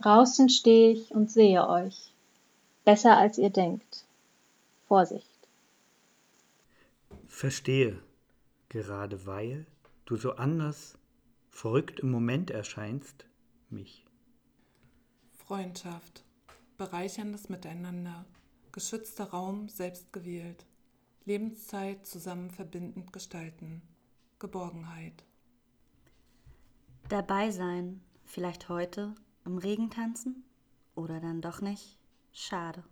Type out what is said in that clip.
Draußen steh ich und sehe euch, besser als ihr denkt. Vorsicht. Verstehe, gerade weil du so anders, verrückt im Moment erscheinst, mich. Freundschaft, bereicherndes Miteinander, geschützter Raum selbst gewählt, Lebenszeit zusammen verbindend gestalten, Geborgenheit. Dabei sein, vielleicht heute, im Regen tanzen oder dann doch nicht, schade.